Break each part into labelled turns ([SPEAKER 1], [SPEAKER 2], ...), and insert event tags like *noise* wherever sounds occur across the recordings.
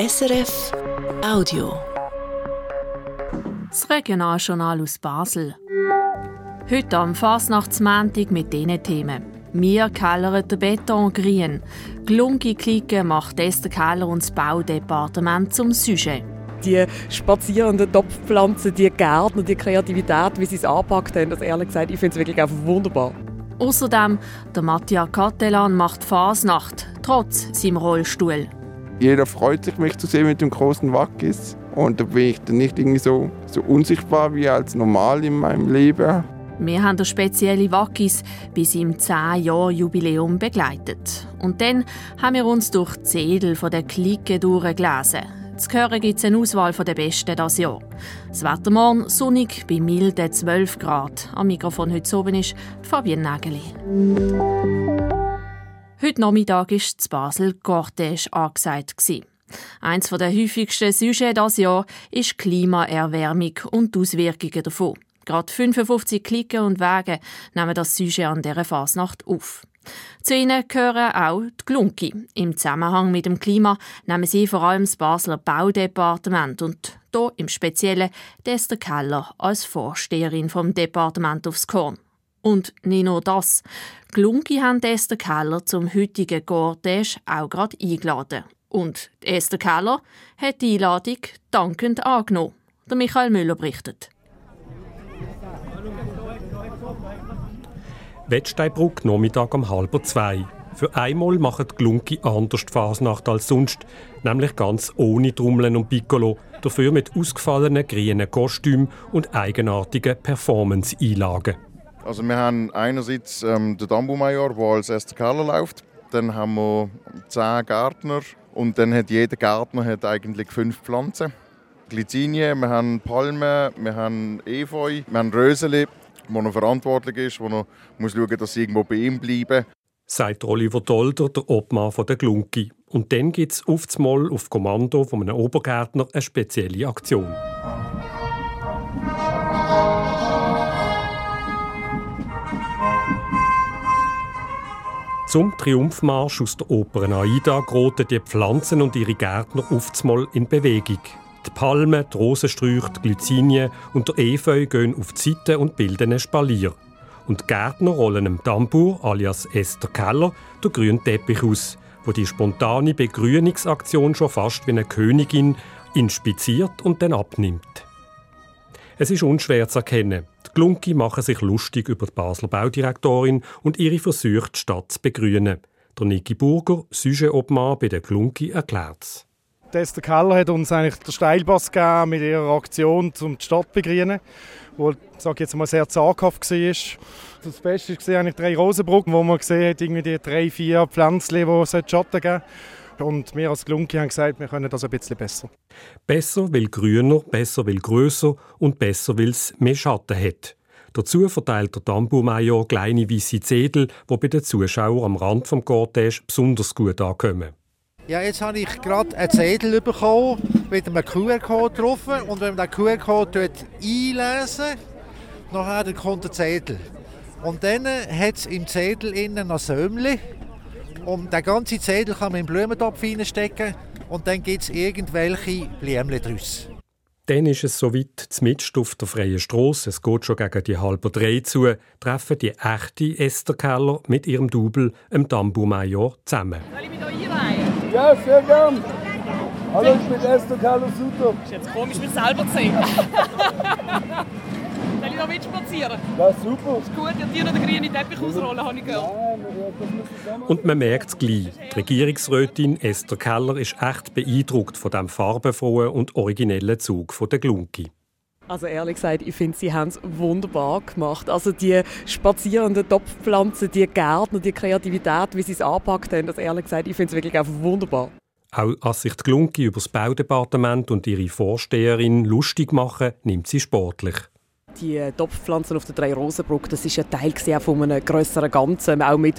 [SPEAKER 1] SRF Audio.
[SPEAKER 2] Das Regionaljournal aus Basel. Heute am Fasnachtsmäntig mit diesen Themen. Wir kellern den Beton grün. Glungi Clique macht Esther Keller und das Baudepartement zum Sujet.
[SPEAKER 3] Die spazierenden Topfpflanzen, die Gärtner, die Kreativität, wie sie es angepackt haben, das ehrlich gesagt, ich finde es wirklich einfach wunderbar.
[SPEAKER 2] Außerdem, der Mattia Cattelan macht Fasnacht, trotz seinem Rollstuhl.
[SPEAKER 4] Jeder freut sich, mich zu sehen mit dem großen Wackis. Und da bin ich dann nicht irgendwie so, so unsichtbar wie als normal in meinem Leben.
[SPEAKER 2] Wir haben den spezielle Wackis bis im 10-Jahr-Jubiläum begleitet. Und dann haben wir uns durch die Zedel von der Clique durchgelesen. Zu hören gibt es eine Auswahl der Besten dieses Jahr. Das Wetter morgen sonnig bei milden 12 Grad. Am Mikrofon heute oben ist Fabienne Nägeli. Heute Nachmittag war zu Basel Cortège angesagt. Eins der häufigsten Sujets dieses Jahr ist Klimaerwärmung und die Auswirkungen davon. Gerade 55 Klicken und Wege nehmen das Sujet an dieser Fasnacht auf. Zu ihnen gehören auch die Glunki. Im Zusammenhang mit dem Klima nehmen sie vor allem das Basler Baudepartement und hier im Speziellen Esther Keller als Vorsteherin vom Departement aufs Korn. Und nicht nur das. Glunki haben Esther Keller zum heutigen Cortège auch gerade eingeladen. Und Esther Keller hat die Einladung dankend angenommen. Der Michael Müller berichtet.
[SPEAKER 5] Wettsteinbrück, Nachmittag um halb zwei. Für einmal die Glunki anders die Fasnacht als sonst, nämlich ganz ohne Trommeln und Piccolo, dafür mit ausgefallenen grünen Kostümen und eigenartigen Performance-Einlagen.
[SPEAKER 6] Also wir haben einerseits ähm, den Dambu-Major, der als erster Keller läuft. Dann haben wir zehn Gärtner und dann hat jeder Gärtner hat eigentlich fünf Pflanzen. Glycinien, wir haben Palmen, wir haben Efeu, wir haben Röseli, wo er verantwortlich ist, wo er muss schauen dass sie irgendwo bei ihm bleiben.
[SPEAKER 5] Sagt Oliver Dolder, der Obmann der Glunki. Und dann gibt es Mal auf Kommando von einem Obergärtner eine spezielle Aktion. Zum Triumphmarsch aus der Oper Aida geraten die Pflanzen und ihre Gärtner oftmals in Bewegung. Die Palmen, die Rosensträuche, die Glycinien und der Efeu gehen auf die Seite und bilden ein Spalier. Und die Gärtner rollen dem Tambour, alias Esther Keller, den grünen Teppich aus, wo die spontane Begrünungsaktion schon fast wie eine Königin inspiziert und dann abnimmt. Es ist unschwer zu erkennen. Die Glunki machen sich lustig über die Basler Baudirektorin und ihre Versuche, die Stadt zu begrünen. Der Niki Burger, Sujet-Obmann bei der Glunki, erklärt es.
[SPEAKER 7] Esther Keller hat uns eigentlich den Steilpass gegeben mit ihrer Aktion, um die Stadt zu begrünen, wo sage jetzt mal sehr zaghaft war. Das Beste war eigentlich drei Rosenbrücken, wo man gesehen hat, irgendwie die drei, vier Pflänzchen, die es Schatten geben und wir als Glunki haben gesagt, wir können das ein bisschen besser.
[SPEAKER 5] Besser, weil grüner, besser, weil grösser und besser, weil es mehr Schatten hat. Dazu verteilt der Dambu-Major kleine weiße Zedel, die bei den Zuschauern am Rand des Cortège besonders gut ankommen.
[SPEAKER 8] Ja, jetzt habe ich gerade einen Zettel bekommen mit einem QR-Code drauf. Und wenn man den QR-Code einlesen dann kommt der Zettel. Und dann hat es im Zettel innen ein Sömmchen. Und den ganzen Zettel kann man in den Blumentopf reinstecken und dann gibt es irgendwelche Blümchen daraus.
[SPEAKER 5] Dann ist es soweit, zmitzt auf der freien Strasse, es geht schon gegen die halbe drei zu, treffen die echte Esther Keller mit ihrem Double, dem Dambu Major, zusammen.
[SPEAKER 9] Soll ich mich hier einreihen?
[SPEAKER 10] Ja, sehr gern. Hallo, ich bin Esther Keller Sutter.
[SPEAKER 9] Ist jetzt komisch, mich selber zu sehen. *laughs* Noch mitspazieren?
[SPEAKER 10] Ja, super.
[SPEAKER 9] Ist gut, ich dir noch den grünen Teppich ausrollen, habe ich gehört.
[SPEAKER 5] Und man merkt es gleich. Die Regierungsrätin Esther Keller ist echt beeindruckt von dem farbenfrohen und originellen Zug von der Glunki.
[SPEAKER 3] Also ehrlich gesagt, ich finde, sie haben es wunderbar gemacht. Also die spazierenden Topfpflanzen, die Gärtner, die Kreativität, wie sie es angepackt haben, das ehrlich gesagt, ich finde es wirklich einfach wunderbar.
[SPEAKER 5] Auch als sich die Glunki über das Baudepartement und ihre Vorsteherin lustig machen, nimmt sie sportlich.
[SPEAKER 3] Die Topfpflanzen auf der Drei-Rosenbrücke, das ist ein Teil von einem grösseren Ganzen, auch mit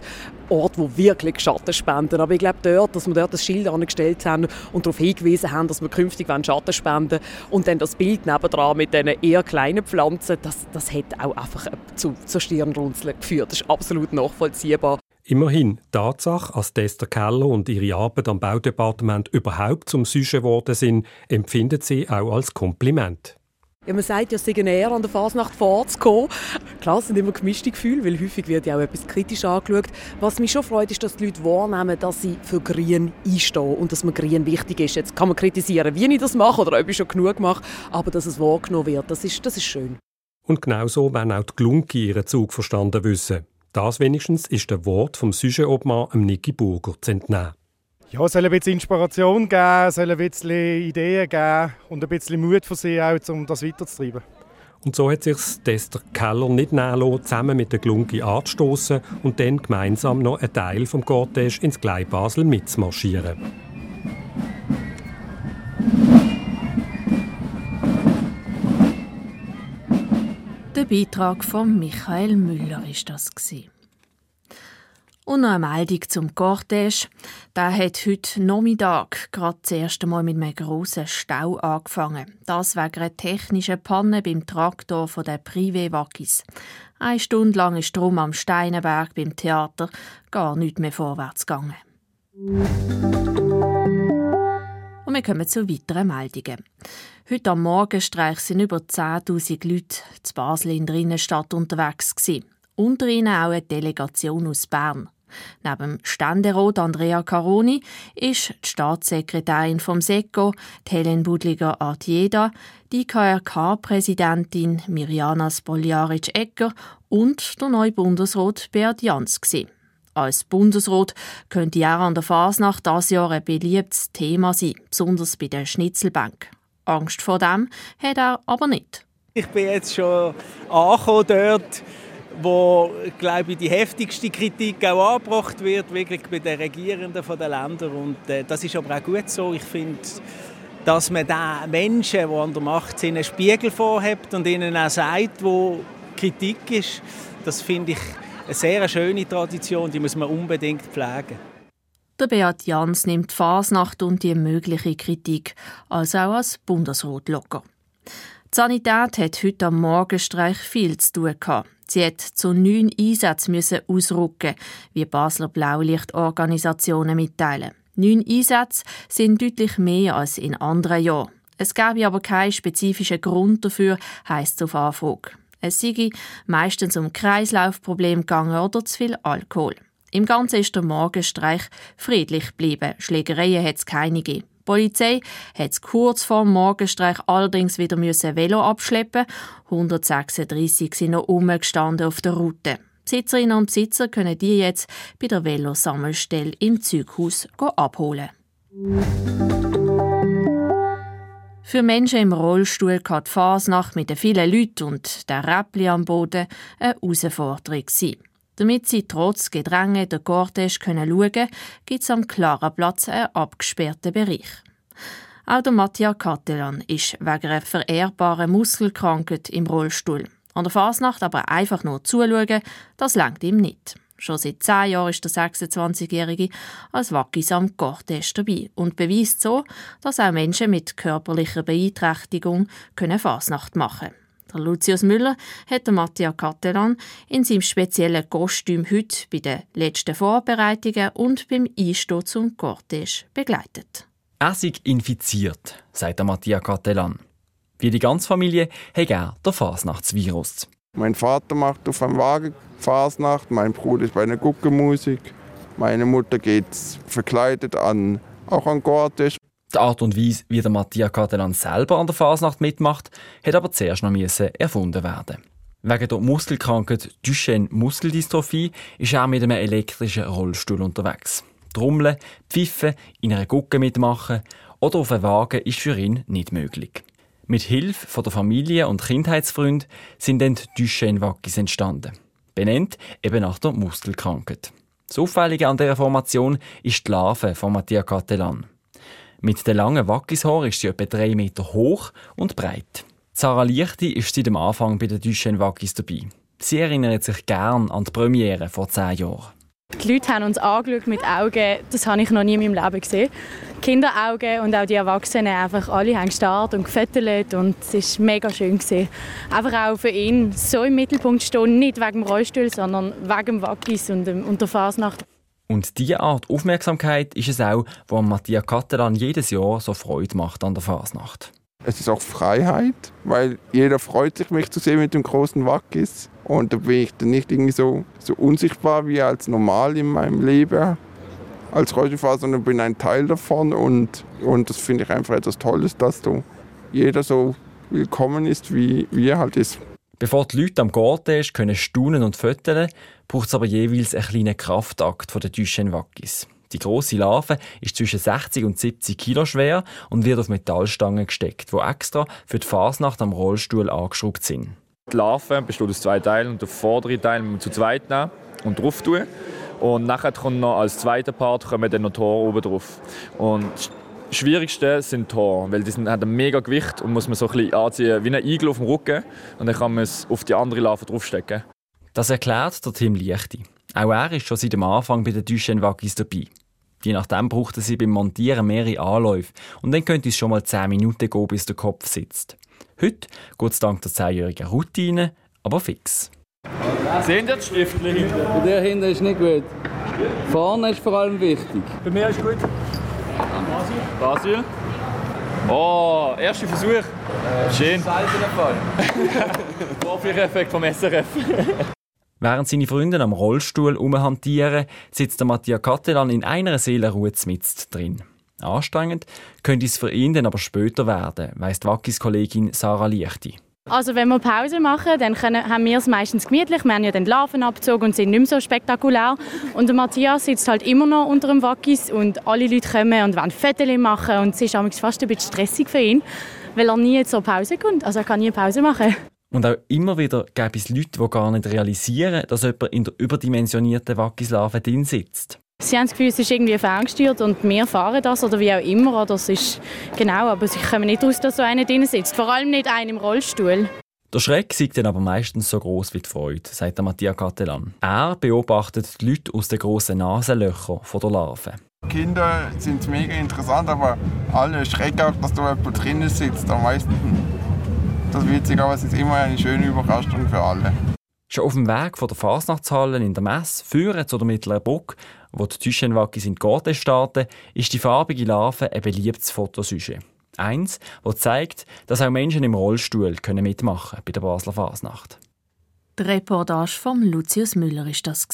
[SPEAKER 3] Orten, wo wirklich Schatten spenden. Aber ich glaube dort, dass wir dort das Schild angestellt haben und darauf hingewiesen haben, dass wir künftig Schatten spenden und dann das Bild nebendran mit diesen eher kleinen Pflanzen, das, das hat auch einfach zu, zu Stirnrunzeln geführt. Das ist absolut nachvollziehbar.
[SPEAKER 5] Immerhin, die Tatsache, dass Esther Keller und ihre Arbeit am Baudepartement überhaupt zum Sujet geworden sind, empfindet sie auch als Kompliment.
[SPEAKER 3] Ja, man sagt ja, es sei eher an der Fasnacht vorzukommen. Klar, es sind immer gemischte Gefühle, weil häufig wird ja auch etwas kritisch angeschaut. Was mich schon freut, ist, dass die Leute wahrnehmen, dass sie für Grün einstehen und dass mir Grün wichtig ist. Jetzt kann man kritisieren, wie ich das mache oder ob ich schon genug mache, aber dass es wahrgenommen wird, das ist, das ist schön.
[SPEAKER 5] Und genauso werden auch die Glunki ihren Zug verstanden wissen. Das wenigstens ist der Wort vom Sujet-Obmann Niki Burger zu entnehmen.
[SPEAKER 7] Ja, es soll ein bisschen Inspiration geben, es soll ein bisschen Ideen geben und ein bisschen Mut für sie auch, um das weiterzutreiben.
[SPEAKER 5] Und so hat sich Esther Keller nicht nehmen zusammen mit der Glunki anzustoßen und dann gemeinsam noch einen Teil vom Cortège ins Glei Basel mitzumarschieren.
[SPEAKER 2] Der Beitrag von Michael Müller ist das Und noch eine Meldung zum Cortège. Der hat heute Nachmittag gerade das erste Mal mit einem grossen Stau angefangen. Das wegen einer technischen Panne beim Traktor von der Privé-Waggis. Eine Stunde lang ist drum am Steinenberg beim Theater gar nicht mehr vorwärts gegangen. Und wir kommen zu weiteren Meldungen. Heute am Morgenstreich sind über 10.000 Leute zu Basel in der Innenstadt unterwegs. Gewesen. Unter ihnen auch eine Delegation aus Bern. Neben Ständerat Andrea Caroni ist die Staatssekretärin vom SECO, Helen Budliger-Artieda, die KRK-Präsidentin Mirjana Spoljaric-Ecker und der neue Bundesrat Beat Jans. Gewesen. Als Bundesrat könnte er an der Fasnacht das Jahr ein beliebtes Thema sein, besonders bei der Schnitzelbank. Angst vor dem hat er aber nicht.
[SPEAKER 11] Ich bin jetzt schon angekommen dort, wo glaube ich, die heftigste Kritik auch angebracht wird, wirklich bei den Regierenden der Länder. Und äh, das ist aber auch gut so. Ich finde, dass man den Menschen, die an der Macht sind, einen Spiegel vorhebt und ihnen auch sagt, wo Kritik ist, das finde ich eine sehr schöne Tradition, die muss man unbedingt pflegen.
[SPEAKER 2] Der Beat Jans nimmt die Fasnacht und die mögliche Kritik als auch als Bundesrat locker. Die Sanität hat heute am Morgenstreich viel zu tun gehabt. Sie hat zu neun Einsätzen müssen ausrücken, wie Basler Blaulichtorganisationen mitteilen. Neun Einsätze sind deutlich mehr als in anderen Jahren. Es gäbe aber keinen spezifischen Grund dafür, heisst es auf Anfrage. Es sei meistens um Kreislaufprobleme gegangen oder zu viel Alkohol. Im Ganzen ist der Morgenstreich friedlich geblieben. Schlägereien hat es keine gegeben. Polizei hat kurz vor dem Morgenstreich allerdings wieder müssen Velo abschleppen. 136 sind noch umgestanden auf der Route. Besitzerinnen und Besitzer können die jetzt bei der Velosammelstelle im Zughaus abholen. Für Menschen im Rollstuhl kann die Fasnacht mit den vielen Leuten und der Räppli am Boden eine Herausforderung sein. Damit sie trotz Gedränge der Cortège schauen können, gibt es am klaren Platz einen abgesperrten Bereich. Auch der Mattia Catalan ist wegen einer vererbbaren Muskelkrankheit im Rollstuhl. An der Fasnacht aber einfach nur zuschauen, das langt ihm nicht. Schon seit zehn Jahren ist der 26-Jährige als Wackis am Cortège dabei und beweist so, dass auch Menschen mit körperlicher Beeinträchtigung Fasnacht machen können. Der Lucius Müller hat den Mattia Catalan in seinem speziellen Kostüm heute bei den letzten Vorbereitungen und beim Einstehen zum Cortège begleitet.
[SPEAKER 12] Er ist infiziert, sagt der Mattia Catalan. Wie die ganze Familie hat er den Fasnachtsvirus.
[SPEAKER 4] Mein Vater macht auf einem Wagen Fasnacht, mein Bruder ist bei einer Guckenmusik, meine Mutter geht verkleidet an, auch an Cortège.
[SPEAKER 12] Die Art und Weise, wie der Mattia Catalan selber an der Fasnacht mitmacht, hat aber zuerst noch erfunden werden. Wegen der Muskelkrankheit Duchenne Muskeldystrophie ist er mit einem elektrischen Rollstuhl unterwegs. Trommeln, pfiffen, in einer Gucke mitmachen oder auf einem Wagen ist für ihn nicht möglich. Mit Hilfe von der Familie und Kindheitsfreunden sind dann die Duchenne-Wackis entstanden. Benannt eben nach der Muskelkrankheit. Das Auffällige an dieser Formation ist die Larve von Mattia Catalan. Mit den langen Wackishaaren ist sie etwa drei Meter hoch und breit. Sarah Lichti ist seit dem Anfang bei den Duchenne Wackis dabei. Sie erinnert sich gern an die Premiere vor zehn Jahren.
[SPEAKER 13] Die Leute haben uns angeschaut mit Augen, das habe ich noch nie in meinem Leben gesehen. Kinderaugen und auch die Erwachsenen, einfach alle haben gestarrt und gefettelt und es war mega schön. Gewesen. Einfach auch für ihn so im Mittelpunkt stehen, nicht wegen dem Rollstuhl, sondern wegen dem Wackis und, und der Fasnacht.
[SPEAKER 12] Und diese Art Aufmerksamkeit ist es auch, wo Matthias Kattelan jedes Jahr so Freude macht an der Fasnacht.
[SPEAKER 4] Es ist auch Freiheit, weil jeder freut sich, mich zu sehen mit dem großen Wackis. Und da bin ich dann nicht irgendwie so, so unsichtbar wie als normal in meinem Leben als Rollstuhlfahrer, sondern bin ein Teil davon. Und, und das finde ich einfach etwas Tolles, dass du jeder so willkommen ist, wie, wie er halt ist.
[SPEAKER 12] Bevor die Leute am Garten ist, können staunen und föteln, braucht es aber jeweils einen kleinen Kraftakt von den Duchenne Wackis. Die große Larve ist zwischen 60 und 70 Kilo schwer und wird auf Metallstangen gesteckt, die extra für die Fasnacht am Rollstuhl angeschraubt sind.
[SPEAKER 14] Die Larve besteht aus zwei Teilen und der vordere Teil müssen wir zu zweit nehmen und drauf tun. Und nachher kommt noch als zweiter Part kommen dann noch Tore oben drauf. Und Schwierigste sind Tore, weil die sind, haben ein mega Gewicht und muss man so ein bisschen anziehen wie ein Igel auf dem Rücken und dann kann man es auf die andere Larve draufstecken.
[SPEAKER 12] Das erklärt der Tim Liechti. Auch er ist schon seit dem Anfang bei den Duchenne Waggis dabei. Je nachdem braucht sie beim Montieren mehrere Anläufe und dann könnte es schon mal 10 Minuten gehen, bis der Kopf sitzt. Heute geht es dank der 10-jährigen Routine aber fix.
[SPEAKER 14] Sehen Sie das Stiftchen hinten?
[SPEAKER 10] Bei der hinten ist nicht gut. Vorne ist vor allem wichtig.
[SPEAKER 14] Bei mir ist gut. Basil. Oh, erster Versuch. Schön.
[SPEAKER 10] Seltener Fall. *laughs*
[SPEAKER 14] Vorführeffekt vom SRF. *laughs*
[SPEAKER 12] Während seine Freunde am Rollstuhl umhantieren, sitzt der Matthias Kattelan in einer Seelenruhe mit drin. Anstrengend könnte es für ihn dann aber später werden, weiss die Wackis-Kollegin Sarah Liechti.
[SPEAKER 13] Also wenn wir Pause machen, dann können, haben wir es meistens gemütlich. Wir haben ja den Larvenabzug und sind nicht mehr so spektakulär. Und der Matthias sitzt halt immer noch unter dem Wackis und alle Leute kommen und wollen Fotos machen. Und es ist fast ein bisschen stressig für ihn, weil er nie zur Pause kommt. Also er kann nie Pause machen.
[SPEAKER 12] Und auch immer wieder gibt es Leute, die gar nicht realisieren, dass jemand in der überdimensionierten Wackislave drin sitzt.
[SPEAKER 13] Sie haben das Gefühl, es ist irgendwie ferngesteuert und wir fahren das oder wie auch immer. Oder es ist genau, aber sie kommen nicht aus, dass so einer drin sitzt. Vor allem nicht einer im Rollstuhl.
[SPEAKER 12] Der Schreck sieht dann aber meistens so groß wie die Freude, sagt der Matthias Cattelan. Er beobachtet die Leute aus den grossen Nasenlöchern der Larven.
[SPEAKER 4] Kinder sind mega interessant, aber alle schrecken auch, dass da jemand drinnen sitzt. Am meisten das ist witzig, aber es ist immer eine schöne Überraschung für alle.
[SPEAKER 12] Schon auf dem Weg von der Fasnachtshalle in der Messe führen zu der Mittleren Brücke, wo die Tüschenwackis in Garten starten, ist die farbige Larve ein beliebtes Fotosujet. Eins, das zeigt, dass auch Menschen im Rollstuhl können mitmachen bei der Basler Fasnacht.
[SPEAKER 2] Die Reportage von Lucius Müller ist das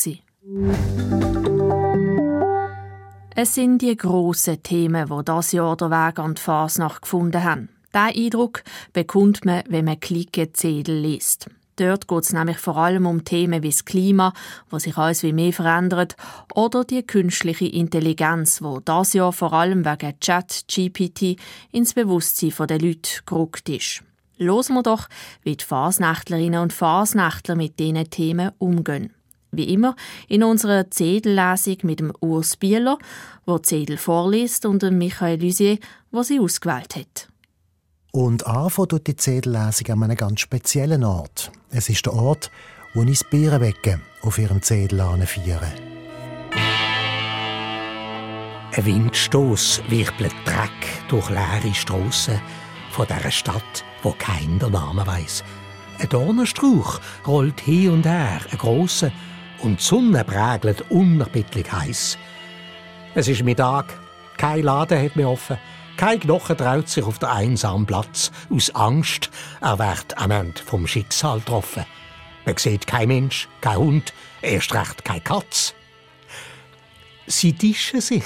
[SPEAKER 2] Es sind die grossen Themen, die das Jahr der Weg an die Fasnacht gefunden haben. Diesen Eindruck bekommt man, wenn man Klickenzettel liest. Dort geht es nämlich vor allem um Themen wie das Klima, wo sich alles wie mehr verändert, oder die künstliche Intelligenz, wo das Jahr vor allem wegen Chat GPT ins Bewusstsein der Leute gerückt ist. Hören wir doch, wie die Fasnächtlerinnen und Fasnächtler mit diesen Themen umgehen. Wie immer in unserer Zedellesung mit dem Urs Bieler, der Zedel vorliest, und dem Michael Lusier, der sie ausgewählt hat.
[SPEAKER 15] Und anfangen tut die Zedellesung an einem ganz speziellen Ort. Es ist der Ort, wo ich das Bierenbecken auf ihrem Zedel feiern.
[SPEAKER 16] Ein Windstoß wirbelt Dreck durch leere Strassen von dieser Stadt, wo kein der Name weiß. Ein Dornenstrauch rollt hier und her, ein grosser, und die Sonne prägelt unerbittlich heiß. Es ist Mittag, kein Laden hat mehr offen. Kein Knochen traut sich auf den einsamen Platz, aus Angst, er wird am Ende vom Schicksal getroffen. Man sieht kein Mensch, kein Hund, erst recht kein Katz. Sie tischen sich.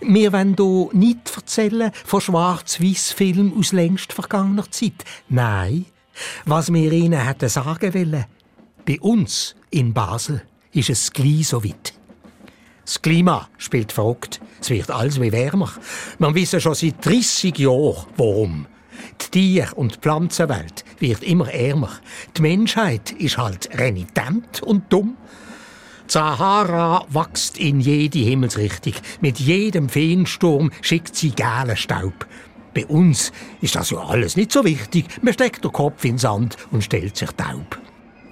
[SPEAKER 16] Wir wollen hier nicht erzählen von Schwarz-Weiß-Filmen aus längst vergangener Zeit. Nein, was wir ihnen hätten sagen wollen, bei uns in Basel ist es gleich so weit. Das Klima spielt verrückt. Es wird alles wie wärmer. Man weiß schon seit 30 Jahren, warum. Die Tier- und Pflanzenwelt wird immer ärmer. Die Menschheit ist halt renitent und dumm. Die Sahara wächst in jede Himmelsrichtung. Mit jedem Feensturm schickt sie gelben Staub. Bei uns ist das ja alles nicht so wichtig. Man steckt den Kopf in den Sand und stellt sich taub.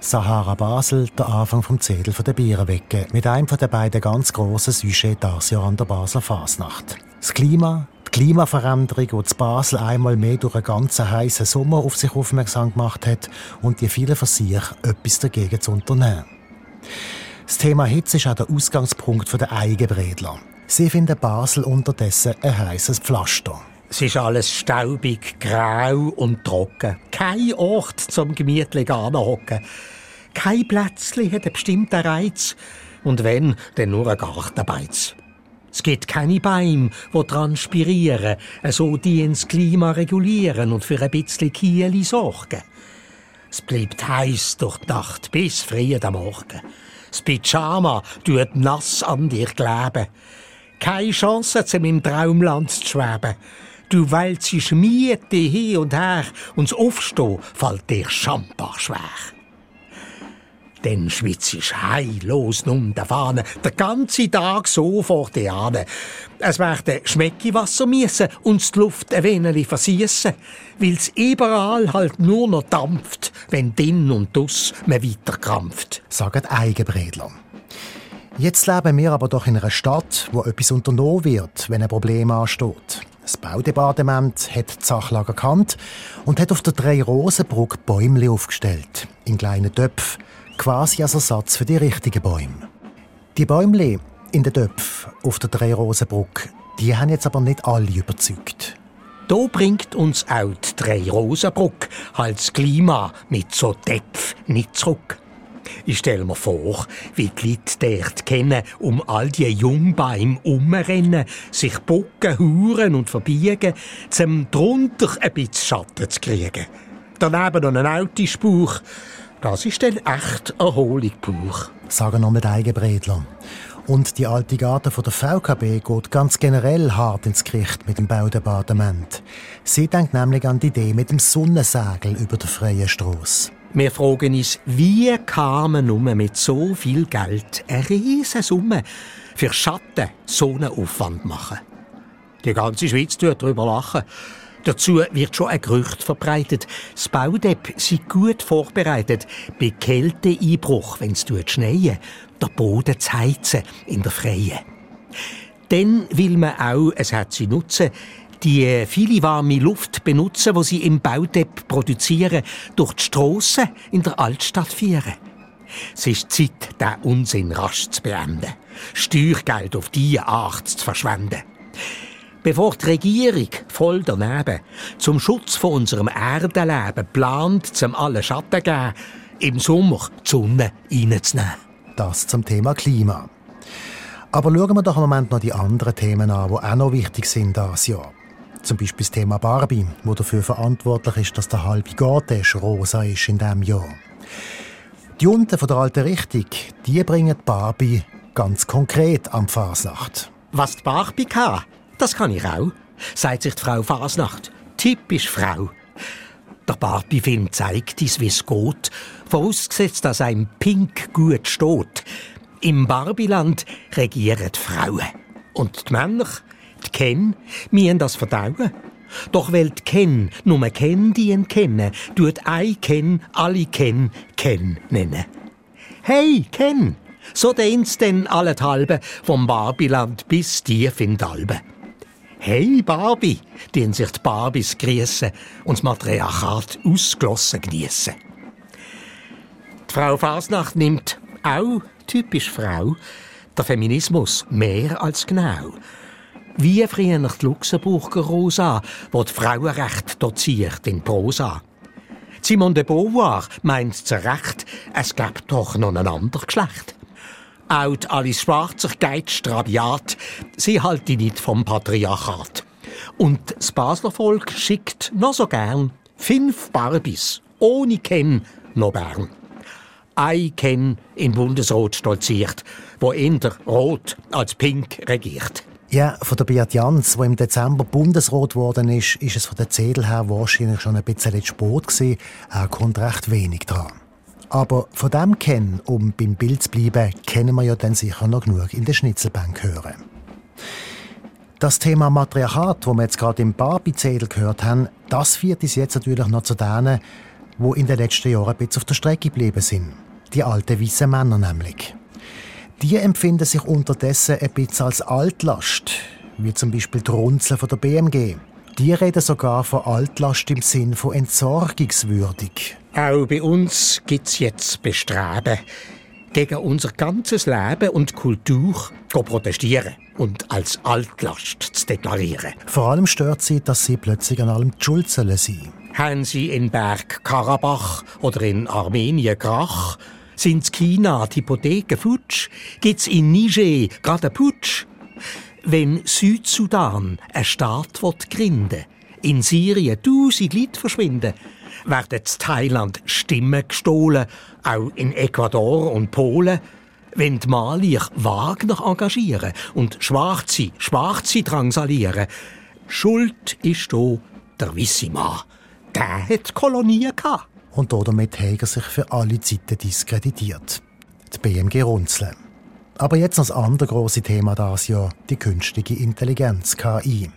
[SPEAKER 15] Sahara Basel, der Anfang vom Zedel der Bierenwecke, mit einem von den beiden ganz grossen Sujets dieses Jahr an der Basler Fasnacht. Das Klima, die Klimaveränderung, die zu Basel einmal mehr durch einen ganzen heißen Sommer auf sich aufmerksam gemacht hat und die vielen Versuche, etwas dagegen zu unternehmen. Das Thema Hitze ist auch der Ausgangspunkt der Eigenbredler. Sie finden Basel unterdessen ein heißes Pflaster.
[SPEAKER 16] Es ist alles staubig, grau und trocken. Kein Ort zum gemütlich anhocken. Kein Plätzchen hat einen bestimmten Reiz. Und wenn, dann nur ein Gartenbeiz. Es gibt keine Bäume, die transpirieren, so die ins Klima regulieren und für ein bisschen Kieli sorgen. Es bleibt heiß durch die Nacht bis früh am Morgen. Das Pyjama tut nass an dir kleben. Keine Chance, zu meinem Traumland zu schweben. Du wälzest Miete hin und her und das Aufstehen fällt dir schambar schwer. Dann schwitzt heillos um der Fahne, der ganze Tag so vor dir an. Es werden Schmeckiwasser miesen und die Luft ein wenig versiessen, weil's überall halt nur noch dampft, wenn din und dus man weiter krampft.
[SPEAKER 15] Sagen Eigenbredler. Jetzt leben wir aber doch in einer Stadt, wo etwas unternommen wird, wenn ein Problem ansteht. Das Baudepartement hat die Sachlage erkannt und hat auf der Drei-Rosen-Brücke Bäume aufgestellt, in kleinen Töpfen, quasi als Ersatz für die richtigen Bäume. Die Bäume in den Töpfen auf der Drei-Rosen-Brücke, die haben jetzt aber nicht alle überzeugt.
[SPEAKER 16] Da bringt uns auch die Drei-Rosen-Brücke das Klima mit so Töpfen nicht zurück. Ich stell mir vor, wie die Leute dort kennen, um all die Jungbäume umrennen, sich bucken, huren und verbiegen, zum drunter ein bisschen Schatten zu kriegen. Daneben noch ein Autospur. Das ist dann echt Erholung pur.
[SPEAKER 15] Sagen noch mit Eigenbredler. Und die alte Garten von der VKB geht ganz generell hart ins Gericht mit dem Baudepartement. Sie denkt nämlich an die Idee mit dem Sonnensegel über der freien Strasse.
[SPEAKER 16] Wir fragen uns, wie kann man nur mit so viel Geld eine riesige Summe für Schatten so einen Aufwand machen? Die ganze Schweiz tut darüber lachen. Dazu wird schon ein Gerücht verbreitet. Das Baudepp sei gut vorbereitet, bei Kälteeinbruch, wenn es schneien, der Boden zu heizen in der Freie. Dann will man auch, es hat sie nutzen, die viele warme Luft benutzen, die sie im Baudepp produzieren, durch die Strassen in der Altstadt führen. Es ist Zeit, diesen Unsinn rasch zu beenden. Steuergeld auf diese Art zu verschwenden. Bevor die Regierung voll daneben zum Schutz von unserem Erdenleben plant, zum alle Schatten geben, im Sommer die Sonne reinzunehmen.
[SPEAKER 15] Das zum Thema Klima. Aber schauen wir doch im Moment noch die anderen Themen an, die auch noch wichtig sind dieses Jahr. Zum Beispiel das Thema Barbie, wo dafür verantwortlich ist, dass der halbe Gartisch rosa ist in diesem Jahr. Die Unten von der alten Richtung, die bringen Barbie ganz konkret am Fasnacht.
[SPEAKER 16] Was die Barbie kann, das kann ich auch, sagt sich die Frau Fasnacht. Typisch Frau. Der Barbie-Film zeigt uns, wie es geht, vorausgesetzt, dass ein Pink gut steht. Im Barbieland regieren die Frauen. Und die Männer, die Ken, müssen das verdauen. Doch weil die Ken nur Ken die kennen, tut ein Ken alle Ken Ken nennen. Hey, Ken! So dehn's denn allenthalben vom Barbieland bis tief in die Alben. Hey Barbie, den sich die Barbies griessen und das Matriarchat ausgelassen geniessen. Die Frau Fasnacht nimmt auch typisch Frau der Feminismus mehr als genau. Wie früher die Luxemburger Rosa, wo die Frauenrecht doziert in Prosa. Simone de Beauvoir meint zu Recht, es gibt doch noch ein anderes Geschlecht. Auch die Alice Schwarzer geht strabiat, sie halte nicht vom Patriarchat. Und das Basler Volk schickt noch so gern fünf Barbies, ohne Ken, noch Bern. Ein Ken im Bundesrat stolziert, wo eher rot als pink regiert.
[SPEAKER 15] Ja, von der Beat Jans, die im Dezember Bundesrat geworden ist, ist es von der Zedel her wahrscheinlich schon ein bisschen zu spät gewesen. Er kommt recht wenig dran. Aber von dem kennen, um beim Bild zu bleiben, kennen wir ja dann sicher noch genug in der Schnitzelbank hören. Das Thema Matriarchat, wo wir jetzt gerade im Barbie-Zedel gehört haben, das führt uns jetzt natürlich noch zu denen, wo in den letzten Jahren ein bisschen auf der Strecke geblieben sind. Die alten weißen Männer nämlich. Die empfinden sich unterdessen ein bisschen als Altlast, wie zum Beispiel die Runzeln von der BMG. Die reden sogar von Altlast im Sinn von entsorgungswürdig.
[SPEAKER 16] Auch bei uns gibt es jetzt Bestreben, gegen unser ganzes Leben und Kultur zu protestieren und als Altlast zu deklarieren.
[SPEAKER 15] Vor allem stört sie, dass sie plötzlich an allem die Schuld sollen sein.
[SPEAKER 16] Haben sie in Berg Karabach oder in Armenien Krach? Sind China die Hypotheken futsch? Gibt's in Niger gerade Putsch? Wenn Südsudan ein Staat gründen in Syrien tausend Leute verschwinden, werden in Thailand Stimmen gestohlen, auch in Ecuador und Polen. Wenn die Mali Wagner engagieren und Schwarze, Schwarze drangsalieren, Schuld ist hier der Wissima. Der hat Kolonien gehabt.
[SPEAKER 15] Und damit hat er sich für alle Zeiten diskreditiert. Die BMG Runzeln. Aber jetzt noch das andere große Thema das Jahr, die künstliche Intelligenz, KI.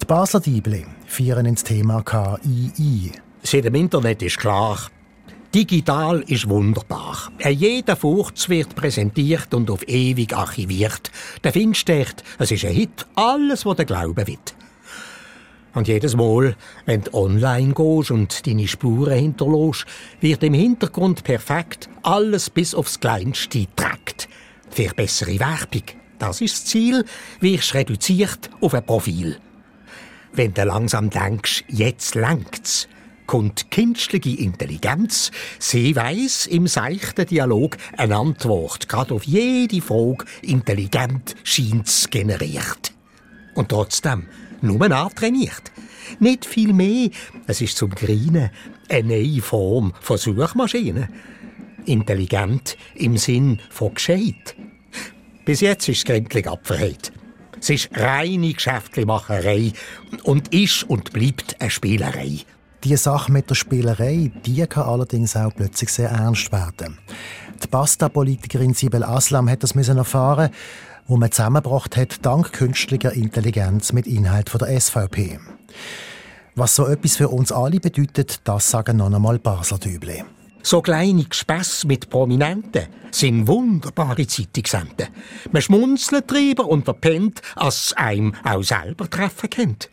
[SPEAKER 15] Die Basler Diebli feiern ins Thema KI
[SPEAKER 16] Seit dem Internet ist klar, Digital ist wunderbar. Jeder Furz wird präsentiert und auf ewig archiviert. Der findest echt, es ist ein Hit, alles, was der Glauben wird. Und jedes Mal, wenn du online gehst und deine Spuren hinterlässt, wird im Hintergrund perfekt alles bis aufs Kleinste getrackt. Für bessere Werbung. Das ist das Ziel, wirst reduziert auf ein Profil. Wenn du langsam denkst, jetzt längt's, kommt künstliche Intelligenz. Sie weiß im seichten Dialog eine Antwort, gerade auf jede Frage intelligent scheint's generiert. Und trotzdem nur antrainiert. Nicht viel mehr. Es ist zum Greinen eine neue Form von Suchmaschine. Intelligent im Sinn von gescheit. Bis jetzt ist es gründlich abverhält. Es ist reine Geschäftlichmacherei und ist und bleibt eine Spielerei.
[SPEAKER 15] Die Sache mit der Spielerei, die kann allerdings auch plötzlich sehr ernst werden. Die Basta-Politikerin Sibel Aslam hat das müssen erfahren, wo man zusammengebracht hat dank künstlicher Intelligenz mit Inhalt von der SVP. Was so etwas für uns alle bedeutet, das sagen noch einmal Basler Düble.
[SPEAKER 16] So kleine Gespässe mit Prominenten sind wunderbare Zeitungsenden. Man schmunzelt drüber und verpennt, als einem auch selber treffen kennt.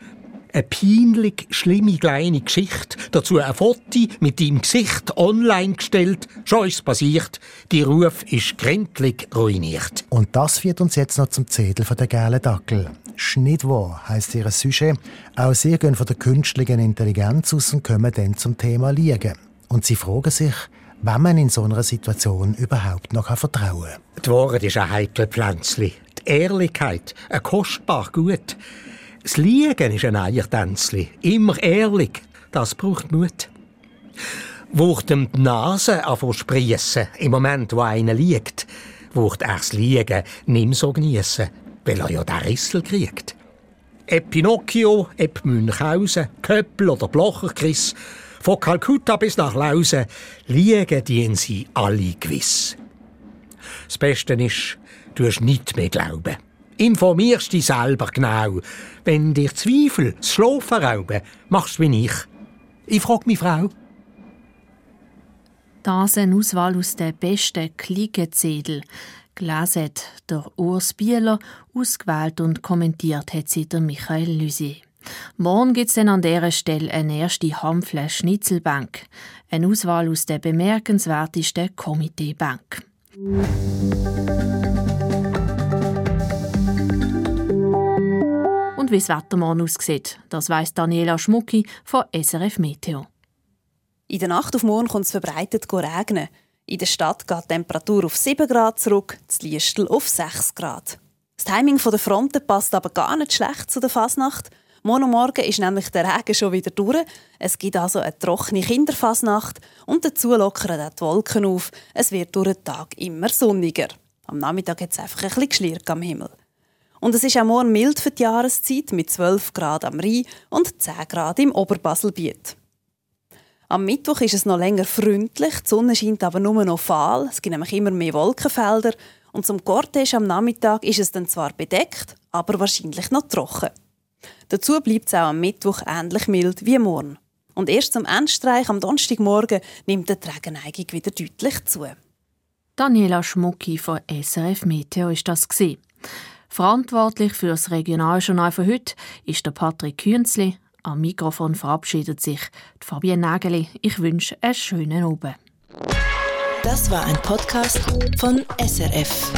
[SPEAKER 16] Eine peinlich schlimme kleine Geschichte, dazu ein Foto mit deinem Gesicht online gestellt, schon ist passiert, die Ruf ist gründlich ruiniert.
[SPEAKER 15] Und das führt uns jetzt noch zum Zettel von der gelben Dackel. Schnittwo heisst ihr Sujet. Auch sie gehen von der künstlichen Intelligenz aus und kommen dann zum Thema Liegen. Und sie fragen sich, wenn man in so einer Situation überhaupt noch vertrauen kann.
[SPEAKER 16] Die Wahrheit ist ein heikles Pflänzchen. Die Ehrlichkeit, ein kostbar Gut. Das Liegen ist ein Eiertänzli. Immer ehrlich. Das braucht Mut. Wo dem die Nase spriessen, im Moment, wo einer liegt, wird er das Liegen nicht so geniessen, weil er ja den Rissel kriegt. Ob Pinocchio, ob Münchhausen, Köppel oder Blocherkriss, von Kalkutta bis nach Lausen, liegen dienen sie alle gewiss. Das Beste ist, du hast nicht mehr glauben. Informierst dich selber genau. Wenn dir Zweifel das Schlafen rauben, machst du wie ich. Ich frage mich Frau.
[SPEAKER 2] Das eine Auswahl aus den besten Klickezettel. Gelesen der Urs Bieler, ausgewählt und kommentiert hat sie der Michael Lusier. Morgen gibt es dann an dieser Stelle eine erste Hamfle Schnitzelbank. Eine Auswahl aus der bemerkenswertesten Komiteebank. und wie das Wetter morgen aussieht. Das weiss Daniela Schmucki von SRF Meteo.
[SPEAKER 17] In der Nacht auf morgen kommt es verbreitet regnen. In der Stadt geht die Temperatur auf 7 Grad zurück, das Liestel auf 6 Grad. Das Timing der Fronten passt aber gar nicht schlecht zu der Fasnacht. Morgen ist nämlich der Regen schon wieder durch. Es gibt also eine trockene Kinderfasnacht und dazu lockern die Wolken auf. Es wird durch den Tag immer sonniger. Am Nachmittag hat es einfach ein bisschen Geschlirr am Himmel. Und es ist auch morgen mild für die Jahreszeit mit 12 Grad am Rhein und 10 Grad im Oberbaselbiet. Am Mittwoch ist es noch länger freundlich, die Sonne scheint aber nur noch fahl, es gibt nämlich immer mehr Wolkenfelder und zum Cortege am Nachmittag ist es dann zwar bedeckt, aber wahrscheinlich noch trocken. Dazu bleibt es auch am Mittwoch ähnlich mild wie morgen. Und erst zum Endstreich am Donnerstagmorgen nimmt die Regenneigung wieder deutlich zu.
[SPEAKER 2] Daniela Schmucki von SRF Meteo ist das gewesen. Verantwortlich für das Regionaljournal von heute ist der Patrick Künzli. Am Mikrofon verabschiedet sich Fabienne Nageli. Ich wünsche einen schönen Abend.
[SPEAKER 1] Das war ein Podcast von SRF.